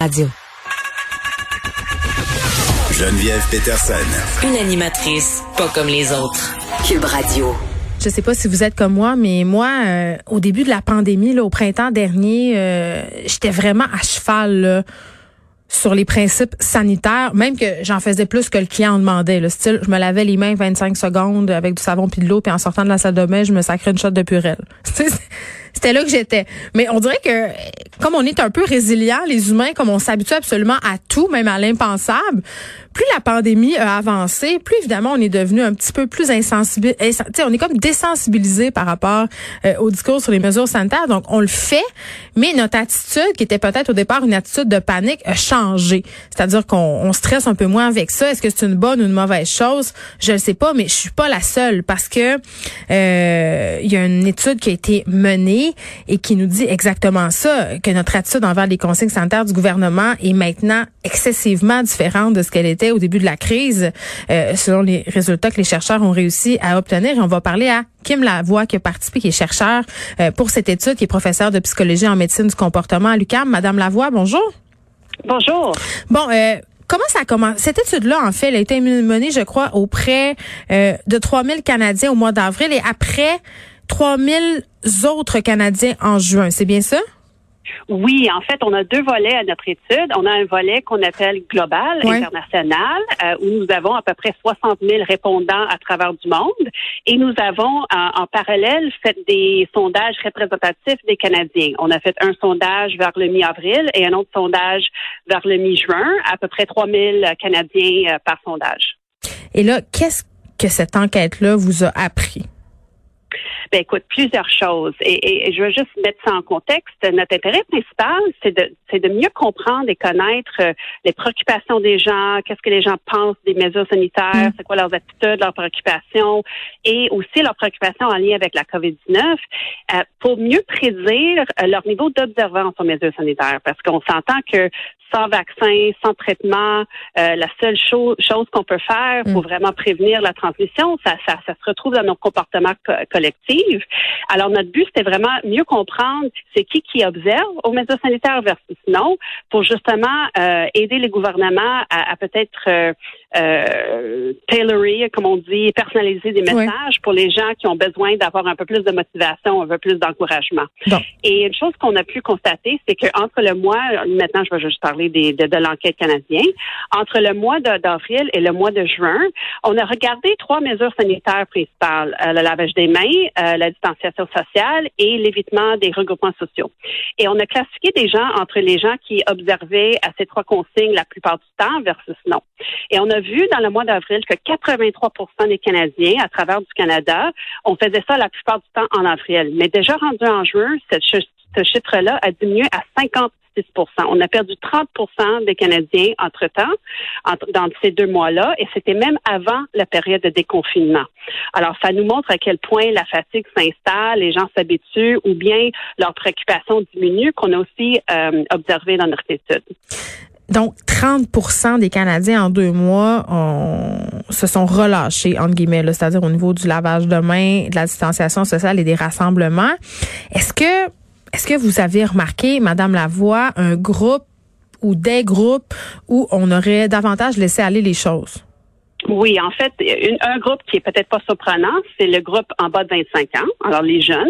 Radio. Geneviève Peterson. Une animatrice pas comme les autres. Cube Radio. Je sais pas si vous êtes comme moi, mais moi, euh, au début de la pandémie, là, au printemps dernier, euh, j'étais vraiment à cheval là, sur les principes sanitaires, même que j'en faisais plus que le client en demandait. Le style, je me lavais les mains 25 secondes avec du savon puis de l'eau, puis en sortant de la salle de bain, je me sacrais une shot de purelle. C'était là que j'étais. Mais on dirait que comme on est un peu résilient, les humains, comme on s'habitue absolument à tout, même à l'impensable, plus la pandémie a avancé, plus évidemment on est devenu un petit peu plus insensible. On est comme désensibilisé par rapport euh, au discours sur les mesures sanitaires. Donc on le fait, mais notre attitude, qui était peut-être au départ une attitude de panique, a changé. C'est-à-dire qu'on stresse un peu moins avec ça. Est-ce que c'est une bonne ou une mauvaise chose? Je ne sais pas, mais je suis pas la seule parce que euh, il y a une étude qui a été menée et qui nous dit exactement ça, notre attitude envers les consignes sanitaires du gouvernement est maintenant excessivement différente de ce qu'elle était au début de la crise, euh, selon les résultats que les chercheurs ont réussi à obtenir. Et on va parler à Kim Lavoie, qui a participé, qui est chercheur euh, pour cette étude, qui est professeur de psychologie en médecine du comportement à l'UQAM. Madame Lavoie, bonjour. Bonjour. Bon, euh, Comment ça commence? Cette étude-là, en fait, elle a été menée, je crois, auprès euh, de 3000 Canadiens au mois d'avril et après 3000 autres Canadiens en juin. C'est bien ça? Oui, en fait, on a deux volets à notre étude. On a un volet qu'on appelle global, international, euh, où nous avons à peu près 60 000 répondants à travers du monde. Et nous avons, en, parallèle, fait des sondages représentatifs des Canadiens. On a fait un sondage vers le mi-avril et un autre sondage vers le mi-juin, à peu près 3 000 Canadiens euh, par sondage. Et là, qu'est-ce que cette enquête-là vous a appris? Ben écoute, plusieurs choses. Et, je veux juste mettre ça en contexte. Notre intérêt principal, c'est de, c'est de mieux comprendre et connaître euh, les préoccupations des gens, qu'est-ce que les gens pensent des mesures sanitaires, mm. c'est quoi leurs attitudes, leurs préoccupations, et aussi leurs préoccupations en lien avec la COVID-19, euh, pour mieux prédire euh, leur niveau d'observance aux mesures sanitaires. Parce qu'on s'entend que sans vaccin, sans traitement, euh, la seule chose, qu'on peut faire pour mm. vraiment prévenir la transmission, ça, ça, ça, se retrouve dans nos comportements collectifs. Alors, notre but, c'était vraiment mieux comprendre c'est qui qui observe aux mesures sanitaires versus non, pour justement euh, aider les gouvernements à, peut-être euh, euh, tailorer, comme on dit, personnaliser des messages pour les gens qui ont besoin d'avoir un peu plus de motivation, un peu plus d'encouragement. Et une chose qu'on a pu constater, c'est qu'entre le mois, maintenant je vais juste parler des, de, de l'enquête canadienne, entre le mois d'avril et le mois de juin, on a regardé trois mesures sanitaires principales, euh, le lavage des mains, euh, la distanciation sociale et l'évitement des regroupements sociaux. Et on a classifié des gens entre les gens qui observaient à ces trois consignes la plupart du temps versus non. Et on a vu dans le mois d'avril que 83 des Canadiens à travers du Canada, on faisait ça la plupart du temps en avril. Mais déjà rendu en juin, ce chiffre-là a diminué à 56 On a perdu 30 des Canadiens entre-temps, entre, dans ces deux mois-là, et c'était même avant la période de déconfinement. Alors, ça nous montre à quel point la fatigue s'installe, les gens s'habituent, ou bien leur préoccupation diminue, qu'on a aussi euh, observé dans notre étude. Donc, 30% des Canadiens en deux mois se sont relâchés, entre guillemets, c'est-à-dire au niveau du lavage de mains, de la distanciation sociale et des rassemblements. Est-ce que, est-ce que vous avez remarqué, Madame Lavoie, un groupe ou des groupes où on aurait davantage laissé aller les choses? Oui, en fait, un groupe qui est peut-être pas surprenant, c'est le groupe en bas de 25 ans. Alors, les jeunes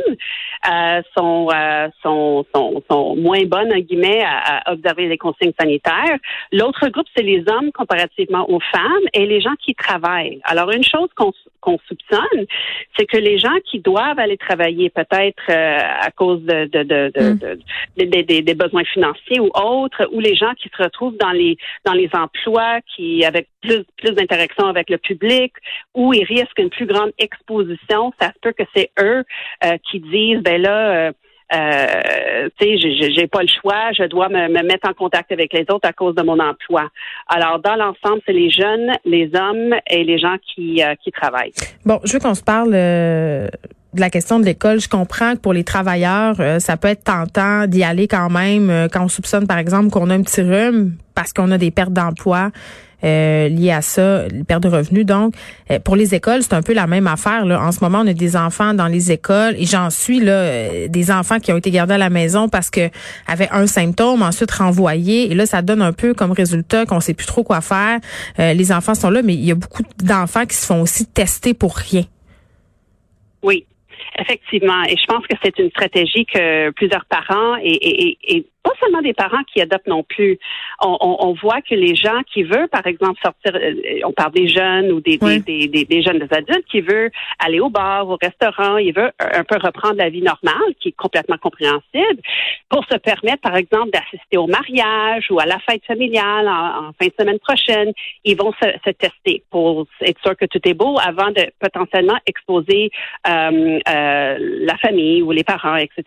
euh, sont, euh, sont, sont, sont, moins bonnes, en guillemets, à, observer les consignes sanitaires. L'autre groupe, c'est les hommes comparativement aux femmes et les gens qui travaillent. Alors, une chose qu'on qu'on soupçonne, c'est que les gens qui doivent aller travailler, peut-être euh, à cause de, de, de, de, mm. des besoins financiers ou autres, ou les gens qui se retrouvent dans les dans les emplois qui avec plus plus d'interaction avec le public, où ils risquent une plus grande exposition, ça se peut que c'est eux euh, qui disent ben là. Euh, euh, tu sais, j'ai pas le choix, je dois me, mettre en contact avec les autres à cause de mon emploi. Alors, dans l'ensemble, c'est les jeunes, les hommes et les gens qui, euh, qui travaillent. Bon, je veux qu'on se parle de la question de l'école. Je comprends que pour les travailleurs, ça peut être tentant d'y aller quand même quand on soupçonne, par exemple, qu'on a un petit rhume parce qu'on a des pertes d'emploi. Euh, liées à ça, perte de revenus. Donc, euh, pour les écoles, c'est un peu la même affaire. Là. En ce moment, on a des enfants dans les écoles et j'en suis là, euh, des enfants qui ont été gardés à la maison parce que avaient un symptôme, ensuite renvoyés. Et là, ça donne un peu comme résultat qu'on sait plus trop quoi faire. les enfants sont là, mais il y a beaucoup d'enfants qui se font aussi tester pour rien. Oui, effectivement. Et je pense que c'est une stratégie que plusieurs parents et, et, et pas seulement des parents qui adoptent non plus. On, on, on, voit que les gens qui veulent, par exemple, sortir, euh, on parle des jeunes ou des, des, des, des, jeunes des adultes qui veulent aller au bar, au restaurant, ils veulent un peu reprendre la vie normale, qui est complètement compréhensible, pour se permettre, par exemple, d'assister au mariage ou à la fête familiale en, fin de semaine prochaine. Ils vont se, se, tester pour être sûr que tout est beau avant de potentiellement exposer euh, euh, la famille ou les parents, etc.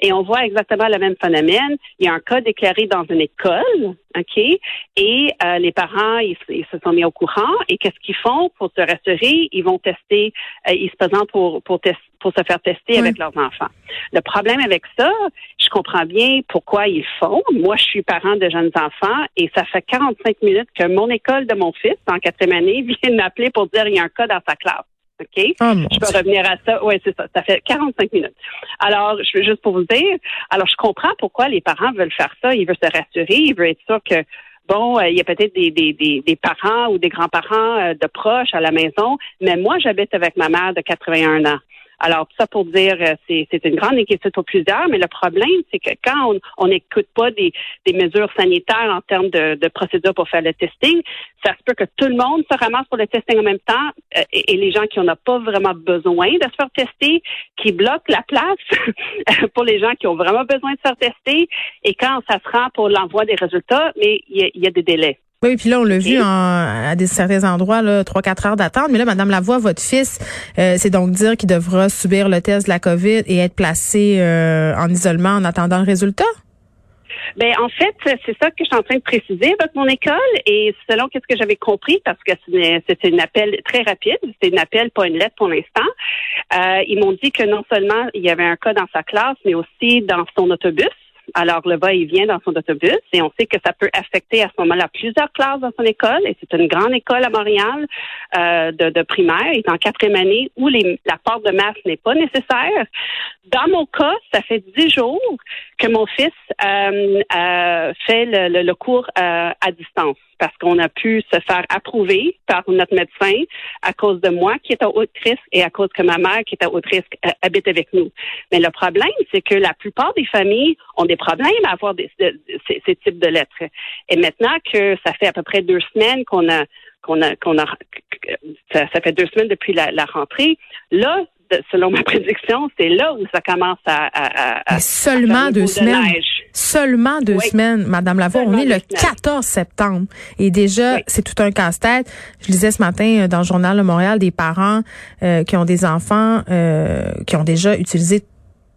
Et on voit exactement le même phénomène il y a un cas déclaré dans une école, OK, et euh, les parents, ils, se sont mis au courant, et qu'est-ce qu'ils font pour se rassurer? Ils vont tester, euh, ils se présentent pour, pour, pour se faire tester avec leurs enfants. Le problème avec ça, je comprends bien pourquoi ils font. Moi, je suis parent de jeunes enfants, et ça fait 45 minutes que mon école de mon fils, en quatrième année, vient m'appeler pour dire qu'il y a un cas dans sa classe. OK? Oh, je peux revenir à ça. Oui, c'est ça. Ça fait 45 minutes. Alors, je veux juste pour vous dire, alors je comprends pourquoi les parents veulent faire ça. Ils veulent se rassurer. Ils veulent être sûrs que bon, euh, il y a peut-être des, des, des, des, parents ou des grands-parents euh, de proches à la maison, mais moi, j'habite avec ma mère de 81 ans. Alors, ça pour dire, euh, c'est, c'est une grande inquiétude pour plusieurs, mais le problème, c'est que quand on n'écoute pas des, des, mesures sanitaires en termes de, de procédures pour faire le testing, ça se peut que tout le monde se ramasse pour le testing en même temps euh, et, les gens qui n'ont pas vraiment besoin de se faire tester, qui bloquent la place pour les gens qui ont vraiment besoin de se faire tester. Et quand ça se rend pour l'envoi des résultats, mais il y a des délais. Oui, puis là, on l'a vu à des certains endroits, là, 3-4 heures d'attente. Mais là, Madame Lavoie, votre fils, euh, c'est donc dire qu'il devra subir le test de la COVID et être placé euh, en isolement en attendant le résultat? Ben en fait, c'est ça que je suis en train de préciser avec mon école et selon qu'est-ce que j'avais compris parce que c'était un appel très rapide, c'était un appel pas une lettre pour l'instant. Euh, ils m'ont dit que non seulement il y avait un cas dans sa classe, mais aussi dans son autobus. Alors, le va-et-vient dans son autobus et on sait que ça peut affecter à ce moment-là plusieurs classes dans son école et c'est une grande école à Montréal euh, de, de, primaire. Est en quatrième année où les, la porte de masque n'est pas nécessaire. Dans mon cas, ça fait dix jours que mon fils euh, euh, fait le, le, cours euh, à distance parce qu'on a pu se faire approuver par notre médecin à cause de moi qui est à haut risque et à cause que ma mère qui est à haut risque euh, habite avec nous. Mais le problème, c'est que la plupart des familles ont des problèmes à avoir des, ces, types de lettres. Et maintenant que ça fait à peu près deux semaines qu'on a qu'on a qu'on a ça, fait deux semaines depuis la, la rentrée, là selon ma prédiction, c'est là où ça commence à. à, seulement deux semaines. Seulement deux semaines, Madame Lavoie. on est le 14 septembre. Et déjà, c'est tout un casse-tête. Je lisais ce matin euh, dans le journal de Montréal des parents euh, qui ont des enfants euh, qui ont déjà utilisé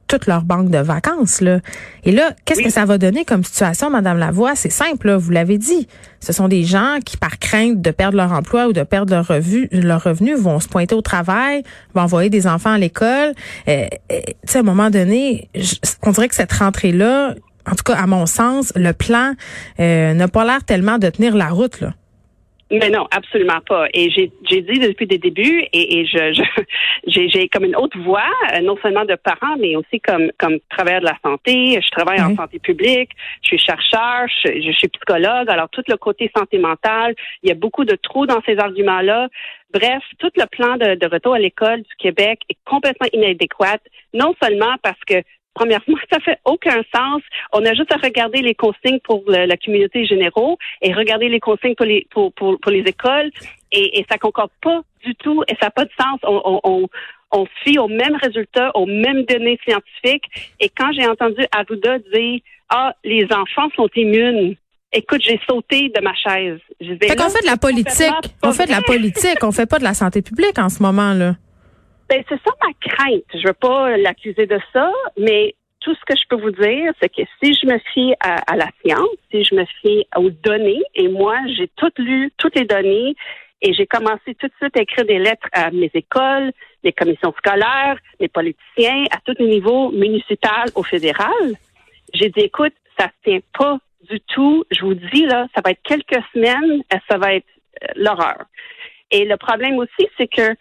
toute leur banque de vacances. Là. Et là, qu'est-ce que ça va donner comme situation, Madame Lavoie? C'est simple, vous l'avez dit. Ce sont des gens qui, par crainte de perdre leur emploi ou de perdre leur, revue, leur revenu, vont se pointer au travail, vont envoyer des enfants à l'école. Euh, euh à un moment donné, on dirait que cette rentrée-là, en tout cas, à mon sens, le plan euh, n'a pas l'air tellement de tenir la route. Là. Mais non, absolument pas. Et j'ai dit depuis le début, et, et je j'ai comme une autre voix, euh, non seulement de parents, mais aussi comme comme travailleur de la santé. Je travaille en santé publique, je suis chercheur, je, je, suis psychologue. Alors tout le côté santé mentale, il y a beaucoup de trous dans ces arguments-là. Bref, tout le plan de, de retour à l'école du Québec est complètement inadéquat, non seulement parce que Premièrement, ça fait aucun sens. On a juste à regarder les consignes pour la communauté généraux et regarder les consignes pour les pour, pour, les écoles et, et ça concorde pas du tout et ça n'a pas de sens. On, on, on se fie aux mêmes résultats, aux mêmes données scientifiques. Et quand j'ai entendu Arruda dire Ah, les enfants sont immunes, écoute, j'ai sauté de ma chaise. fait qu'on fait de la politique. On fait de la politique, on fait pas de la santé publique en ce moment là. Ben, c'est ça ma crainte. Je veux pas l'accuser de ça, mais tout ce que je peux vous dire, c'est que si je me fie à, la science, si je me fie aux données, et moi, j'ai tout lu, toutes les données, et j'ai commencé tout de suite à écrire des lettres à mes écoles, les commissions scolaires, les politiciens, à tous les niveaux, municipal au fédéral. J'ai dit, écoute, ça ne tient pas du tout. Je vous dis, là, ça va être quelques semaines, ça va être euh, l'horreur. Et le problème aussi, c'est que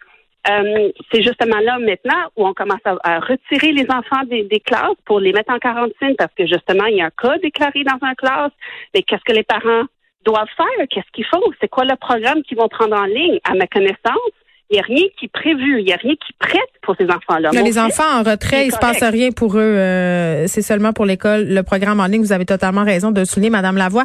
euh, c'est justement là maintenant où on commence à, retirer les enfants des, classes pour les mettre en quarantaine parce que justement, il y a un cas déclaré dans une classe. Mais qu'est-ce que les parents doivent faire? Qu'est-ce qu'ils font? C'est quoi le programme qu'ils vont prendre en ligne? À ma connaissance, il n'y a rien qui est prévu, il n'y a rien qui prête pour ces enfants-là. Les enfants en retrait, il se passe rien pour eux. Euh, c'est seulement pour l'école. Le programme en ligne, vous avez totalement raison de le souligner, Madame Lavoie.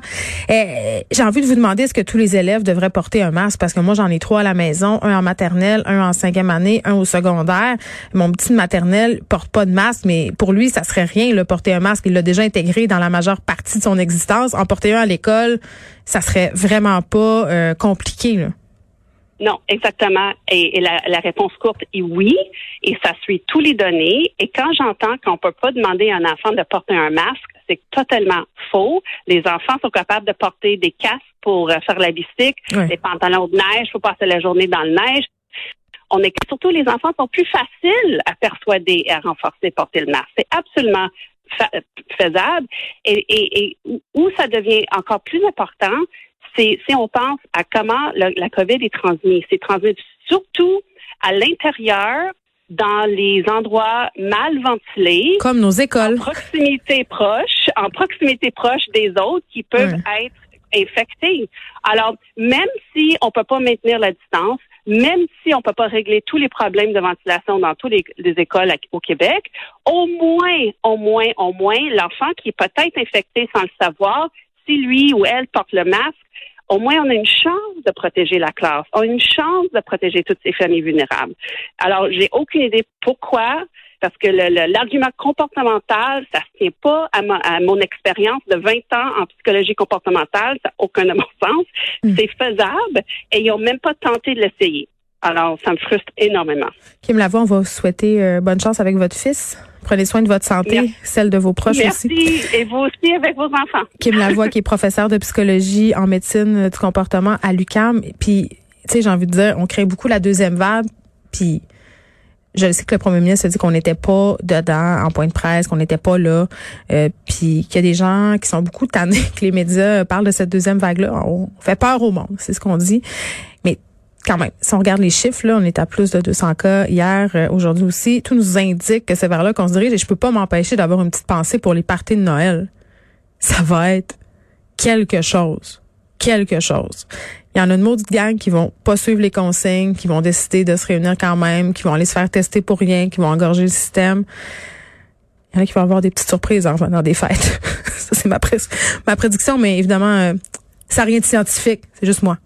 Eh, j'ai envie de vous demander, est-ce que tous les élèves devraient porter un masque? Parce que moi, j'en ai trois à la maison, un en maternelle, un en cinquième année, un au secondaire. Mon petit de maternelle porte pas de masque, mais pour lui, ça serait rien, le porter un masque. Il l'a déjà intégré dans la majeure partie de son existence. En porter un à l'école, ça serait vraiment pas euh, compliqué. Là. Non, exactement. Et, la, réponse courte est oui, et ça suit tous les données. Et quand j'entends qu'on peut pas demander à un enfant de porter un masque, c'est totalement faux. Les enfants sont capables de porter des casques pour euh, faire la bicycle, des pantalons de neige pour passer la journée dans le neige. On est surtout les enfants sont plus faciles à persuader et à renforcer porter le masque. C'est absolument faisable. Et, et où ça devient encore plus important, c'est si on pense à comment la COVID est transmise. C'est transmis surtout à l'intérieur, dans les endroits mal ventilés. Comme nos écoles. En proximité proche, en proximité proche des autres qui peuvent être infectés. Alors, même si on peut pas maintenir la distance, même si on peut pas régler tous les problèmes de ventilation dans toutes les, les écoles au Québec, au moins, au moins, au moins, l'enfant qui est peut-être infecté sans le savoir, si lui ou elle porte le masque, au moins on a une chance de protéger la classe, on a une chance de protéger toutes ces familles vulnérables. Alors, j'ai aucune idée pourquoi, parce que l'argument comportemental, ça ne tient pas à, mon expérience de 20 ans en psychologie comportementale, ça n'a aucun bon sens. Hmm. C'est faisable et ils n'ont même pas tenté de l'essayer. Alors, ça me frustre énormément. Kim Lavoie, on va vous souhaiter euh, bonne chance avec votre fils. Prenez soin de votre santé, celle de vos proches aussi. Merci. Et vous aussi avec vos enfants. Kim Lavoie, qui est professeur de psychologie en médecine du comportement à l'UCAM. Puis, tu sais, j'ai envie de dire, on crée beaucoup la deuxième vague. Puis, je sais que le premier ministre a dit qu'on n'était pas dedans en point de presse, qu'on n'était pas là, euh, puis qu'il y a des gens qui sont beaucoup tannés que les médias parlent de cette deuxième vague-là. On fait peur au monde, c'est ce qu'on dit. Quand même, si on regarde les chiffres, là, on est à plus de 200 cas hier, euh, aujourd'hui aussi. Tout nous indique que c'est vers là qu'on se dirige et je peux pas m'empêcher d'avoir une petite pensée pour les parties de Noël. Ça va être quelque chose. Quelque chose. Il y en a une maudite gang qui vont pas suivre les consignes, qui vont décider de se réunir quand même, qui vont aller se faire tester pour rien, qui vont engorger le système. Il y en a qui vont avoir des petites surprises en revenant des fêtes. ça, c'est ma, ma prédiction, mais évidemment, euh, ça n'a rien de scientifique. C'est juste moi.